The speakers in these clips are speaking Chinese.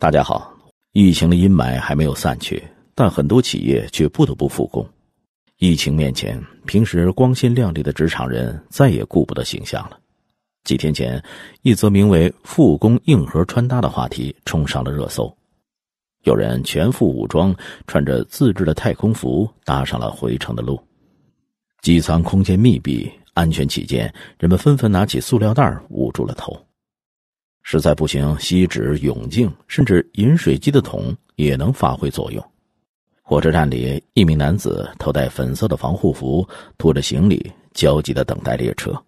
大家好，疫情的阴霾还没有散去，但很多企业却不得不复工。疫情面前，平时光鲜亮丽的职场人再也顾不得形象了。几天前，一则名为“复工硬核穿搭”的话题冲上了热搜。有人全副武装，穿着自制的太空服，搭上了回程的路。机舱空间密闭，安全起见，人们纷纷拿起塑料袋捂住了头。实在不行，锡纸、泳镜，甚至饮水机的桶也能发挥作用。火车站里，一名男子头戴粉色的防护服，拖着行李，焦急的等待列车。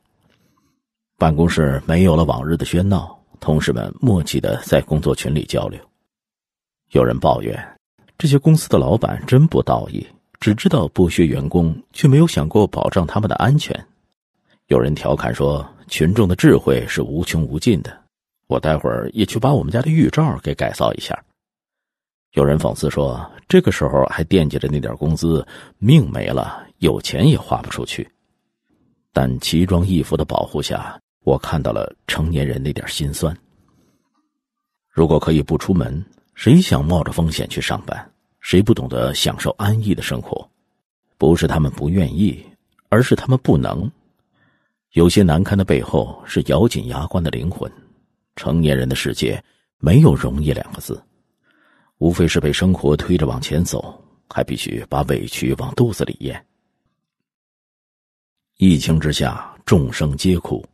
办公室没有了往日的喧闹，同事们默契的在工作群里交流。有人抱怨，这些公司的老板真不道义，只知道剥削员工，却没有想过保障他们的安全。有人调侃说，群众的智慧是无穷无尽的。我待会儿也去把我们家的浴罩给改造一下。有人讽刺说：“这个时候还惦记着那点工资，命没了，有钱也花不出去。”但奇装异服的保护下，我看到了成年人那点心酸。如果可以不出门，谁想冒着风险去上班？谁不懂得享受安逸的生活？不是他们不愿意，而是他们不能。有些难堪的背后，是咬紧牙关的灵魂。成年人的世界没有容易两个字，无非是被生活推着往前走，还必须把委屈往肚子里咽。疫情之下，众生皆苦。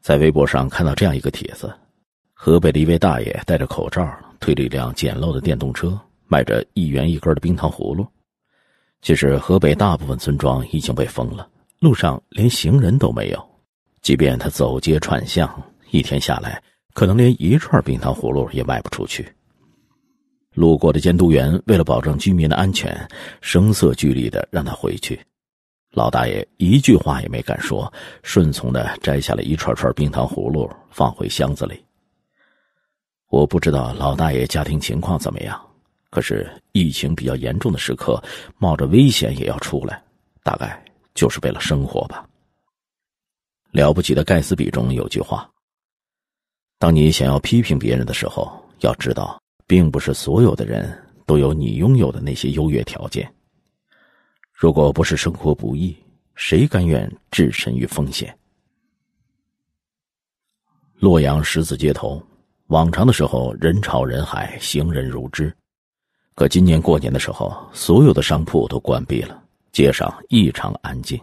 在微博上看到这样一个帖子：河北的一位大爷戴着口罩，推着一辆简陋的电动车，卖着一元一根的冰糖葫芦。其实，河北大部分村庄已经被封了，路上连行人都没有。即便他走街串巷，一天下来。可能连一串冰糖葫芦也卖不出去。路过的监督员为了保证居民的安全，声色俱厉的让他回去。老大爷一句话也没敢说，顺从的摘下了一串串冰糖葫芦，放回箱子里。我不知道老大爷家庭情况怎么样，可是疫情比较严重的时刻，冒着危险也要出来，大概就是为了生活吧。了不起的盖茨比中有句话。当你想要批评别人的时候，要知道，并不是所有的人都有你拥有的那些优越条件。如果不是生活不易，谁甘愿置身于风险？洛阳十字街头，往常的时候人潮人海，行人如织，可今年过年的时候，所有的商铺都关闭了，街上异常安静。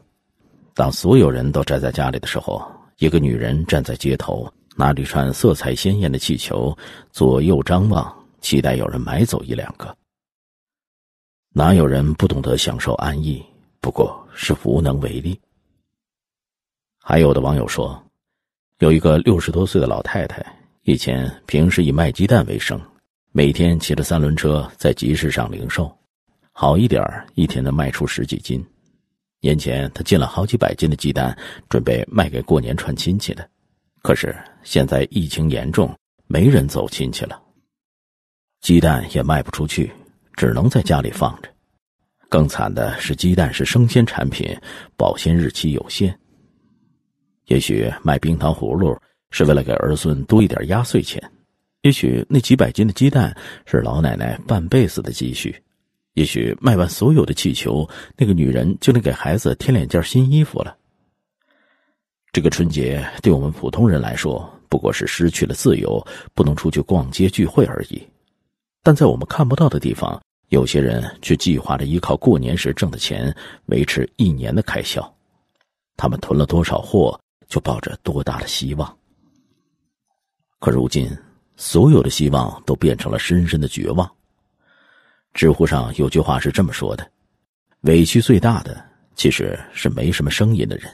当所有人都宅在家里的时候，一个女人站在街头。拿着一串色彩鲜艳的气球，左右张望，期待有人买走一两个。哪有人不懂得享受安逸？不过是无能为力。还有的网友说，有一个六十多岁的老太太，以前平时以卖鸡蛋为生，每天骑着三轮车在集市上零售，好一点一天能卖出十几斤。年前她进了好几百斤的鸡蛋，准备卖给过年串亲戚的。可是现在疫情严重，没人走亲戚了，鸡蛋也卖不出去，只能在家里放着。更惨的是，鸡蛋是生鲜产品，保鲜日期有限。也许卖冰糖葫芦是为了给儿孙多一点压岁钱，也许那几百斤的鸡蛋是老奶奶半辈子的积蓄，也许卖完所有的气球，那个女人就能给孩子添两件新衣服了。这个春节对我们普通人来说，不过是失去了自由，不能出去逛街聚会而已。但在我们看不到的地方，有些人却计划着依靠过年时挣的钱维持一年的开销。他们囤了多少货，就抱着多大的希望。可如今，所有的希望都变成了深深的绝望。知乎上有句话是这么说的：“委屈最大的，其实是没什么声音的人。”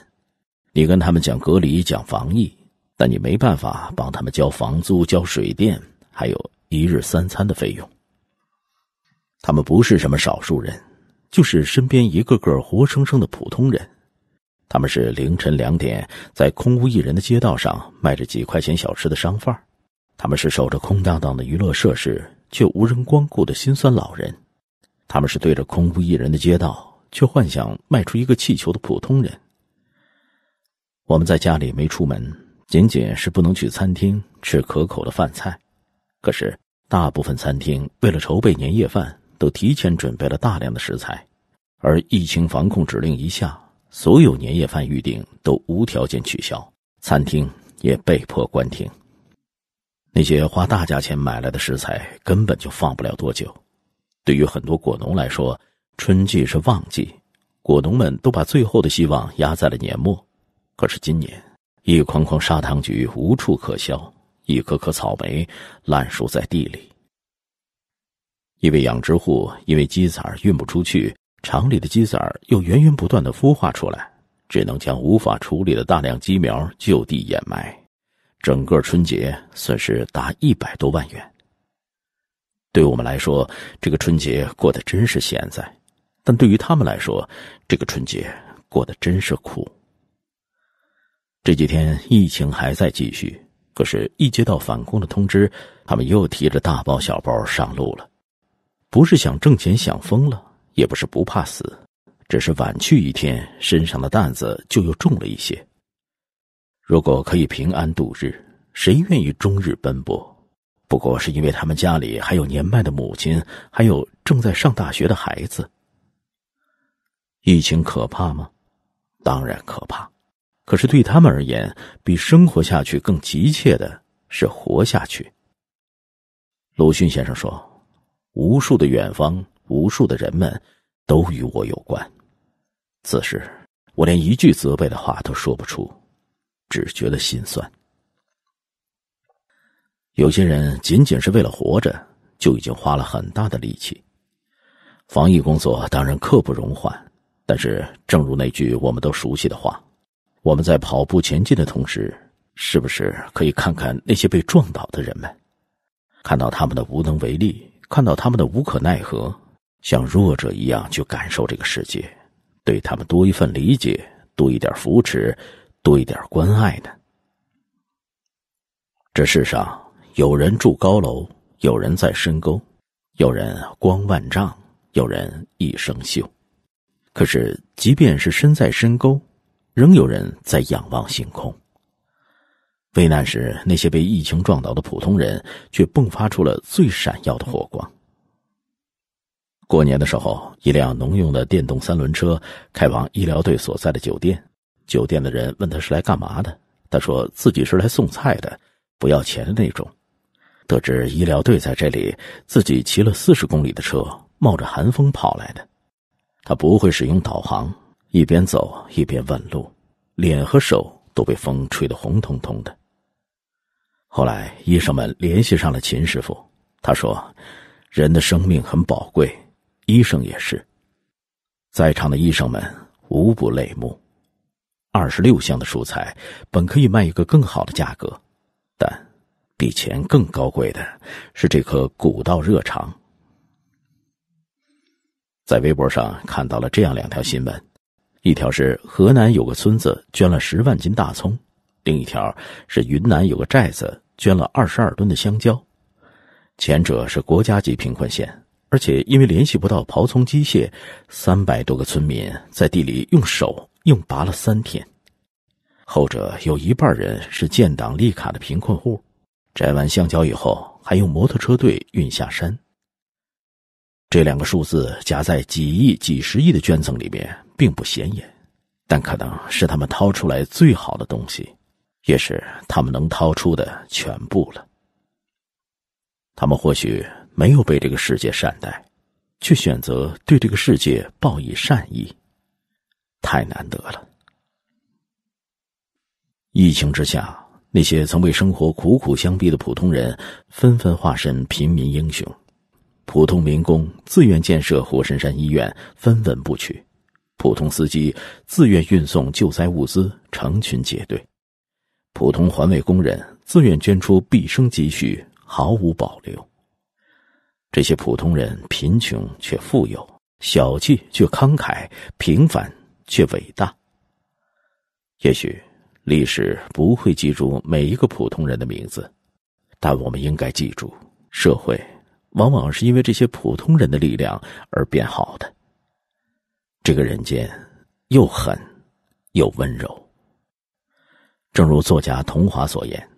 你跟他们讲隔离、讲防疫，但你没办法帮他们交房租、交水电，还有一日三餐的费用。他们不是什么少数人，就是身边一个个活生生的普通人。他们是凌晨两点在空无一人的街道上卖着几块钱小吃的商贩他们是守着空荡荡的娱乐设施却无人光顾的心酸老人，他们是对着空无一人的街道却幻想卖出一个气球的普通人。我们在家里没出门，仅仅是不能去餐厅吃可口的饭菜。可是，大部分餐厅为了筹备年夜饭，都提前准备了大量的食材，而疫情防控指令一下，所有年夜饭预订都无条件取消，餐厅也被迫关停。那些花大价钱买来的食材根本就放不了多久。对于很多果农来说，春季是旺季，果农们都把最后的希望压在了年末。可是今年，一筐筐砂糖橘无处可销，一颗颗草莓烂熟在地里。一位养殖户因为鸡仔运不出去，厂里的鸡仔又源源不断的孵化出来，只能将无法处理的大量鸡苗就地掩埋，整个春节损失达一百多万元。对我们来说，这个春节过得真是闲在；但对于他们来说，这个春节过得真是苦。这几天疫情还在继续，可是，一接到返工的通知，他们又提着大包小包上路了。不是想挣钱想疯了，也不是不怕死，只是晚去一天，身上的担子就又重了一些。如果可以平安度日，谁愿意终日奔波？不过是因为他们家里还有年迈的母亲，还有正在上大学的孩子。疫情可怕吗？当然可怕。可是对他们而言，比生活下去更急切的是活下去。鲁迅先生说：“无数的远方，无数的人们，都与我有关。”此时，我连一句责备的话都说不出，只觉得心酸。有些人仅仅是为了活着，就已经花了很大的力气。防疫工作当然刻不容缓，但是正如那句我们都熟悉的话：“我们在跑步前进的同时，是不是可以看看那些被撞倒的人们，看到他们的无能为力，看到他们的无可奈何，像弱者一样去感受这个世界，对他们多一份理解，多一点扶持，多一点关爱呢？这世上。”有人住高楼，有人在深沟，有人光万丈，有人一生锈。可是，即便是身在深沟，仍有人在仰望星空。危难时，那些被疫情撞倒的普通人，却迸发出了最闪耀的火光。过年的时候，一辆农用的电动三轮车开往医疗队所在的酒店。酒店的人问他是来干嘛的，他说自己是来送菜的，不要钱的那种。得知医疗队在这里，自己骑了四十公里的车，冒着寒风跑来的。他不会使用导航，一边走一边问路，脸和手都被风吹得红彤彤的。后来医生们联系上了秦师傅，他说：“人的生命很宝贵，医生也是。”在场的医生们无不泪目。二十六箱的蔬菜本可以卖一个更好的价格，但……比钱更高贵的是这颗古道热肠。在微博上看到了这样两条新闻：一条是河南有个村子捐了十万斤大葱，另一条是云南有个寨子捐了二十二吨的香蕉。前者是国家级贫困县，而且因为联系不到刨葱机械，三百多个村民在地里用手硬拔了三天；后者有一半人是建档立卡的贫困户。摘完香蕉以后，还用摩托车队运下山。这两个数字夹在几亿、几十亿的捐赠里面，并不显眼，但可能是他们掏出来最好的东西，也是他们能掏出的全部了。他们或许没有被这个世界善待，却选择对这个世界报以善意，太难得了。疫情之下。那些曾为生活苦苦相逼的普通人，纷纷化身平民英雄；普通民工自愿建设火神山医院，分文不取；普通司机自愿运送救灾物资，成群结队；普通环卫工人自愿捐出毕生积蓄，毫无保留。这些普通人贫穷却富有，小气却慷慨，平凡却伟大。也许。历史不会记住每一个普通人的名字，但我们应该记住，社会往往是因为这些普通人的力量而变好的。这个人间又狠又温柔。正如作家桐华所言：“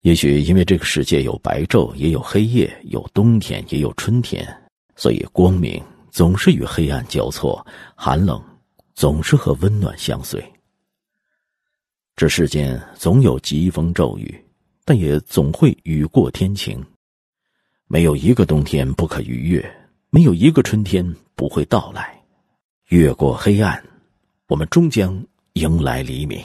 也许因为这个世界有白昼，也有黑夜，有冬天，也有春天，所以光明总是与黑暗交错，寒冷总是和温暖相随。这世间总有疾风骤雨，但也总会雨过天晴。没有一个冬天不可逾越，没有一个春天不会到来。越过黑暗，我们终将迎来黎明。